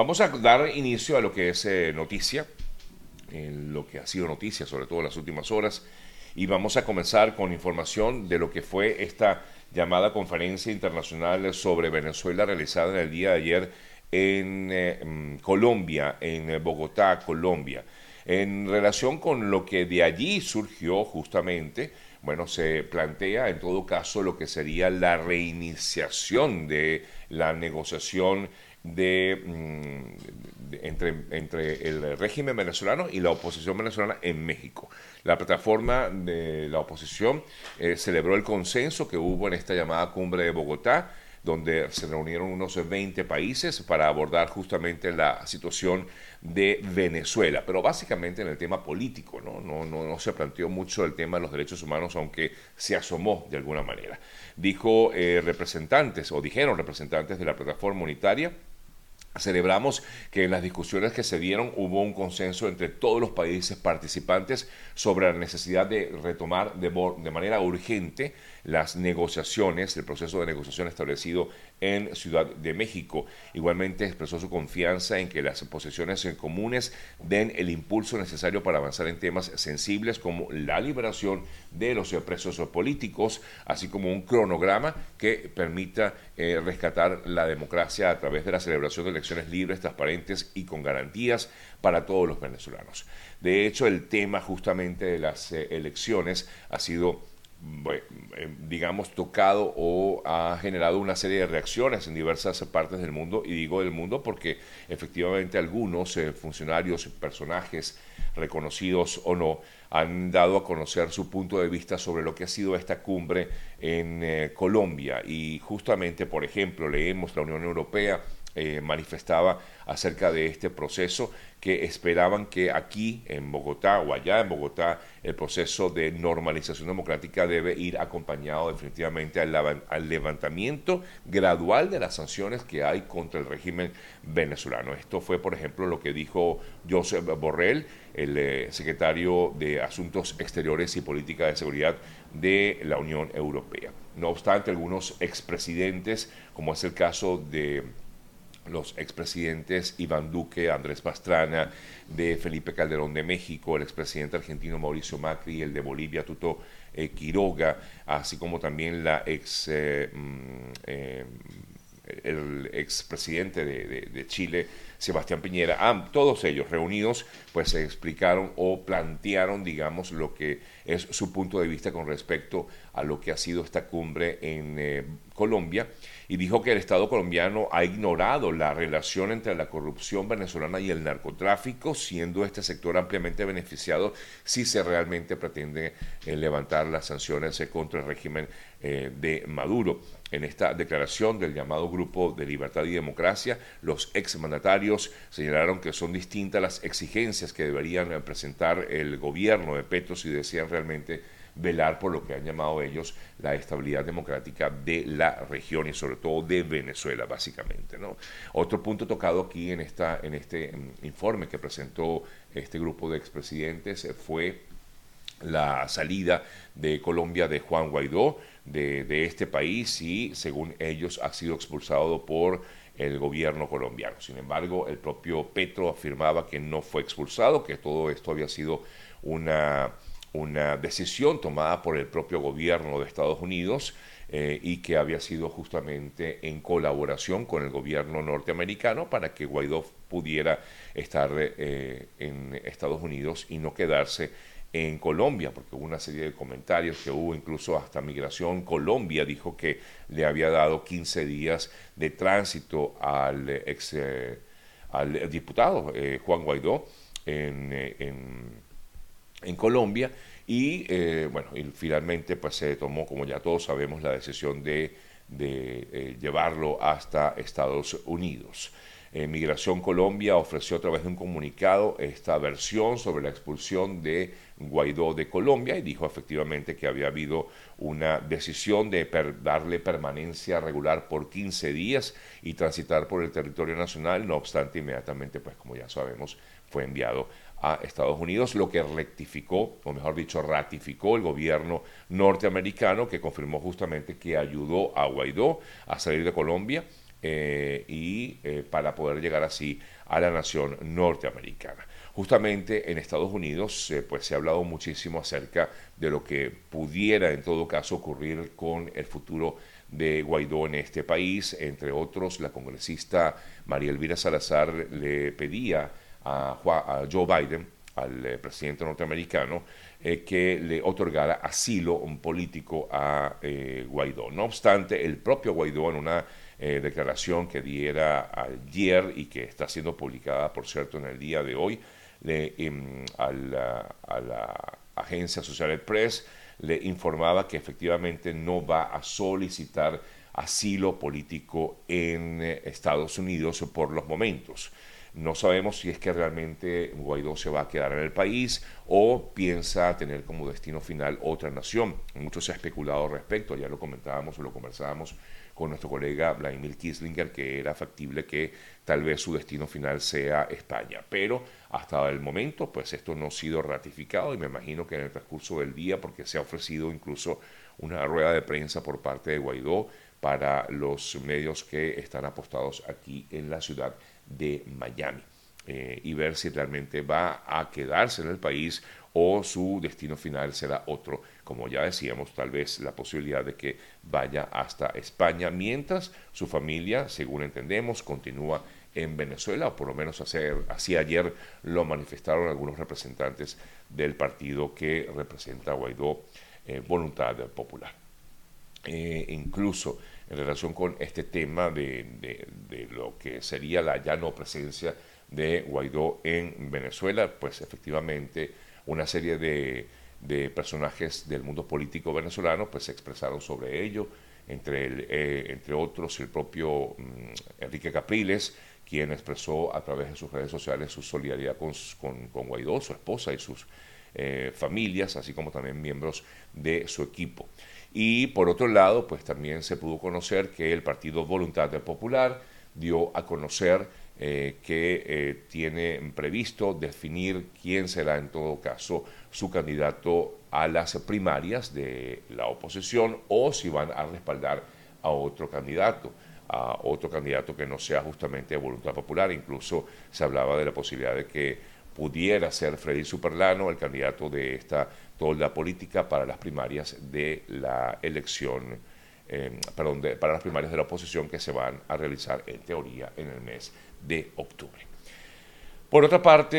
Vamos a dar inicio a lo que es eh, noticia, lo que ha sido noticia, sobre todo en las últimas horas, y vamos a comenzar con información de lo que fue esta llamada conferencia internacional sobre Venezuela realizada en el día de ayer en eh, mm, Colombia, en Bogotá, Colombia. En relación con lo que de allí surgió justamente, bueno, se plantea en todo caso lo que sería la reiniciación de la negociación de, mm, entre, entre, el régimen venezolano y la oposición venezolana en México. La plataforma de la oposición eh, celebró el consenso que hubo en esta llamada cumbre de Bogotá, donde se reunieron unos 20 países para abordar justamente la situación de Venezuela, pero básicamente en el tema político, ¿no? No, no, no se planteó mucho el tema de los derechos humanos, aunque se asomó de alguna manera. Dijo eh, representantes, o dijeron representantes de la plataforma unitaria, Celebramos que en las discusiones que se dieron hubo un consenso entre todos los países participantes sobre la necesidad de retomar de, de, manera urgente las negociaciones, el proceso de negociación establecido en Ciudad de México. Igualmente expresó su confianza en que las posiciones comunes den el impulso necesario para avanzar en temas sensibles como la liberación de los presos políticos, así como un cronograma que permita eh, rescatar la democracia a través de la celebración de elecciones libres, transparentes y con garantías para todos los venezolanos. De hecho, el tema justamente de las eh, elecciones ha sido digamos, tocado o ha generado una serie de reacciones en diversas partes del mundo, y digo del mundo porque efectivamente algunos eh, funcionarios, personajes reconocidos o no, han dado a conocer su punto de vista sobre lo que ha sido esta cumbre en eh, Colombia. Y justamente, por ejemplo, leemos la Unión Europea manifestaba acerca de este proceso que esperaban que aquí en Bogotá o allá en Bogotá el proceso de normalización democrática debe ir acompañado definitivamente al, levantamiento gradual de las sanciones que hay contra el régimen venezolano. Esto fue, por ejemplo, lo que dijo Josep Borrell, el eh, secretario de Asuntos Exteriores y Política de Seguridad de la Unión Europea. No obstante, algunos expresidentes, como es el caso de los expresidentes Iván Duque, Andrés Pastrana, de Felipe Calderón de México, el expresidente argentino Mauricio Macri, el de Bolivia Tuto eh, Quiroga, así como también la ex, eh, mm, eh, el expresidente de, de, Chile, Sebastián Piñera, ah, todos ellos reunidos, pues se explicaron o plantearon, digamos, lo que es su punto de vista con respecto a lo que ha sido esta cumbre en Colombia. Y dijo que el Estado colombiano ha ignorado la relación entre la corrupción venezolana y el narcotráfico, siendo este sector ampliamente beneficiado si se realmente pretende eh, levantar las sanciones eh, contra el régimen eh, de Maduro. En esta declaración del llamado Grupo de Libertad y Democracia, los exmandatarios señalaron que son distintas las exigencias que deberían presentar el gobierno de Petro si desean realmente velar por lo que han llamado ellos la estabilidad democrática de la región y sobre todo de Venezuela, básicamente. ¿no? Otro punto tocado aquí en, esta, en este mm, informe que presentó este grupo de expresidentes eh, fue la salida de Colombia de Juan Guaidó de, este país y según ellos ha sido expulsado por el gobierno colombiano. Sin embargo, el propio Petro afirmaba que no fue expulsado, que todo esto había sido una una decisión tomada por el propio gobierno de Estados Unidos eh, y que había sido justamente en colaboración con el gobierno norteamericano para que Guaidó pudiera estar eh, en Estados Unidos y no quedarse en Colombia, porque hubo una serie de comentarios que hubo incluso hasta Migración Colombia dijo que le había dado 15 días de tránsito al ex eh, al diputado Juan Guaidó en en Colombia y eh, bueno, y finalmente pues se tomó, como ya todos sabemos, la decisión de, eh, llevarlo hasta Estados Unidos. Eh, Migración Colombia ofreció a través de un comunicado esta versión sobre la expulsión de Guaidó de Colombia y dijo efectivamente que había habido una decisión de darle permanencia regular por 15 días y transitar por el territorio nacional, no obstante inmediatamente, pues como ya sabemos, fue enviado a Estados Unidos, lo que rectificó, o mejor dicho, ratificó el gobierno norteamericano que confirmó justamente que ayudó a Guaidó a salir de Colombia y para poder llegar así a la nación norteamericana. Justamente en Estados Unidos pues se ha hablado muchísimo acerca de lo que pudiera en todo caso ocurrir con el futuro de Guaidó en este país. Entre otros, la congresista María Elvira Salazar le pedía a, Joe Biden, al eh, presidente norteamericano, eh, que le otorgara asilo político a eh, Guaidó. No obstante, el propio Guaidó en una declaración que diera ayer y que está siendo publicada, por cierto, en el día de hoy, le, em, a, la, a la agencia Social Press, le informaba que efectivamente no va a solicitar asilo político en eh, Estados Unidos por los momentos. No sabemos si es que realmente Guaidó se va a quedar en el país o piensa tener como destino final otra nación. Mucho se ha especulado al respecto, ya lo comentábamos o lo conversábamos con nuestro colega Vladimir Kislinger, que era factible que tal vez su destino final sea España. Pero hasta el momento, pues esto no ha sido ratificado y me imagino que en el transcurso del día, porque se ha ofrecido incluso una rueda de prensa por parte de Guaidó para los medios que están apostados aquí en la ciudad de Miami. Eh, y ver si realmente va a quedarse en el país o su destino final será otro, como ya decíamos, tal vez la posibilidad de que vaya hasta España, mientras su familia, según entendemos, continúa en Venezuela, o por lo menos así ayer lo manifestaron algunos representantes del partido que representa a Guaidó, eh, Voluntad Popular. Eh, incluso en relación con este tema de, de, lo que sería la ya no presencia de Guaidó en Venezuela, pues efectivamente una serie de, de personajes del mundo político venezolano pues se expresaron sobre ello, entre, el, eh, entre otros el propio mm, Enrique Capriles, quien expresó a través de sus redes sociales su solidaridad con, con, Guaidó, su esposa y sus eh, familias, así como también miembros de su equipo. Y por otro lado, pues también se pudo conocer que el Partido Voluntad Popular dio a conocer eh, que eh, tiene previsto definir quién será en todo caso su candidato a las primarias de la oposición o si van a respaldar a otro candidato a otro candidato que no sea justamente de voluntad popular. Incluso se hablaba de la posibilidad de que pudiera ser Freddy Superlano el candidato de esta tolda política para las primarias de la elección, eh, perdón, para las primarias de la oposición que se van a realizar en teoría en el mes de octubre. Por otra parte,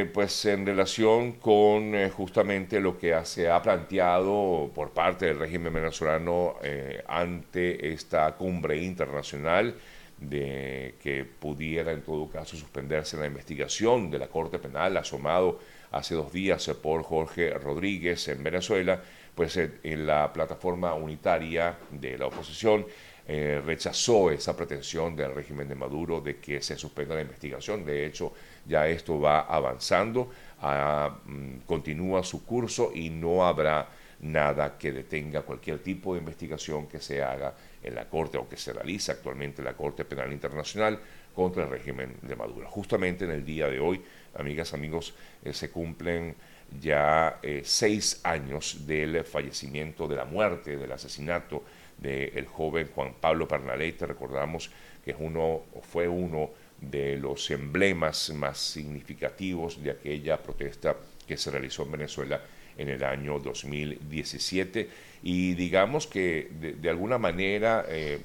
eh, pues en relación con eh, justamente lo que se ha planteado por parte del régimen venezolano eh, ante esta cumbre internacional de que pudiera en todo caso suspenderse la investigación de la Corte Penal asomado hace dos días por Jorge Rodríguez en Venezuela, pues en la plataforma unitaria de la oposición rechazó esa pretensión del régimen de Maduro de que se suspenda la investigación. De hecho, ya esto va avanzando, ah, mm, continúa su curso y no habrá nada que detenga cualquier tipo de investigación que se haga en la Corte o que se realiza actualmente en la Corte Penal Internacional contra el régimen de Maduro. Justamente en el día de hoy, amigas, amigos, eh, se cumplen ya eh, seis años del fallecimiento, de la muerte, del asesinato del joven Juan Pablo Pernalete. Recordamos que es uno, fue uno de los emblemas más significativos de aquella protesta que se realizó en Venezuela en el año 2017 y digamos que de, alguna manera eh,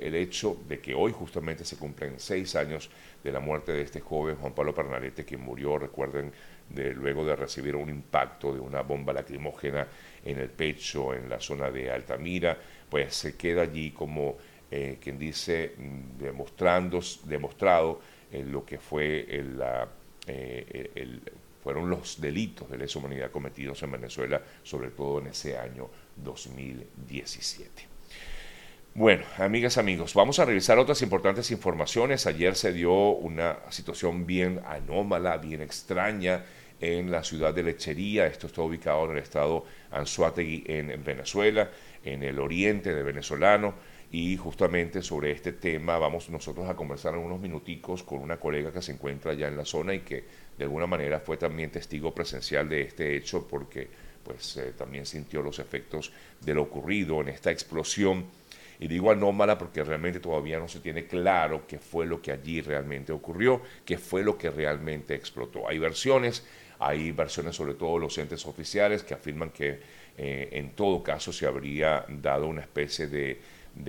el, hecho de que hoy justamente se cumplen seis años de la muerte de este joven Juan Pablo Pernalete que murió, recuerden, de, luego de recibir un impacto de una bomba lacrimógena en el pecho en la zona de Altamira, pues se queda allí como eh, quien dice, mm, demostrando, demostrado eh, lo que fue eh, el, fueron los delitos de lesa humanidad cometidos en Venezuela, sobre todo en ese año 2017. Bueno, amigas, amigos, vamos a revisar otras importantes informaciones. Ayer se dio una situación bien anómala, bien extraña en la ciudad de Lechería. Esto está ubicado en el estado Anzuategui, en Venezuela, en el oriente de venezolano y justamente sobre este tema vamos nosotros a conversar en unos minuticos con una colega que se encuentra ya en la zona y que de alguna manera fue también testigo presencial de este hecho porque pues eh, también sintió los efectos de lo ocurrido en esta explosión Y digo anómala porque realmente todavía no se tiene claro qué fue lo que allí realmente ocurrió, qué fue lo que realmente explotó. Hay versiones, hay versiones sobre todo los entes oficiales que afirman que eh, en todo caso se habría dado una especie de,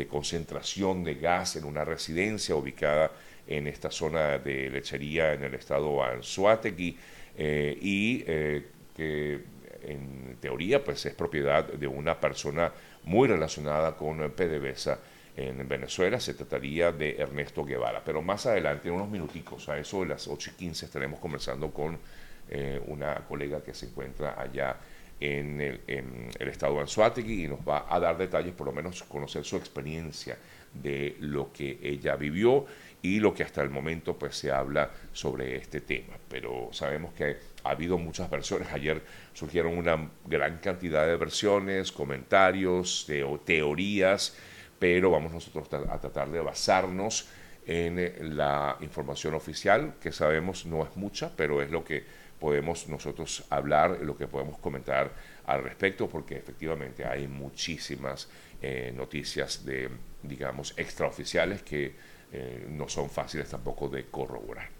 concentración de gas en una residencia ubicada en esta zona de lechería en el estado Anzuategui eh, y eh, que en teoría pues es propiedad de una persona muy relacionada con PDVSA en Venezuela, se trataría de Ernesto Guevara. Pero más adelante, en unos minuticos, a eso de las 8 y 15, estaremos conversando con una colega que se encuentra allá en el, en el estado de Anzuategui y nos va a dar detalles, por lo menos conocer su experiencia de lo que ella vivió y lo que hasta el momento pues se habla sobre este tema. Pero sabemos que ha habido muchas versiones. Ayer surgieron una gran cantidad de versiones, comentarios, teorías, pero vamos nosotros a tratar de basarnos en la información oficial, que sabemos no es mucha, pero es lo que podemos nosotros hablar, lo que podemos comentar al respecto, porque efectivamente hay muchísimas eh, noticias de, digamos, extraoficiales que eh, no son fáciles tampoco de corroborar.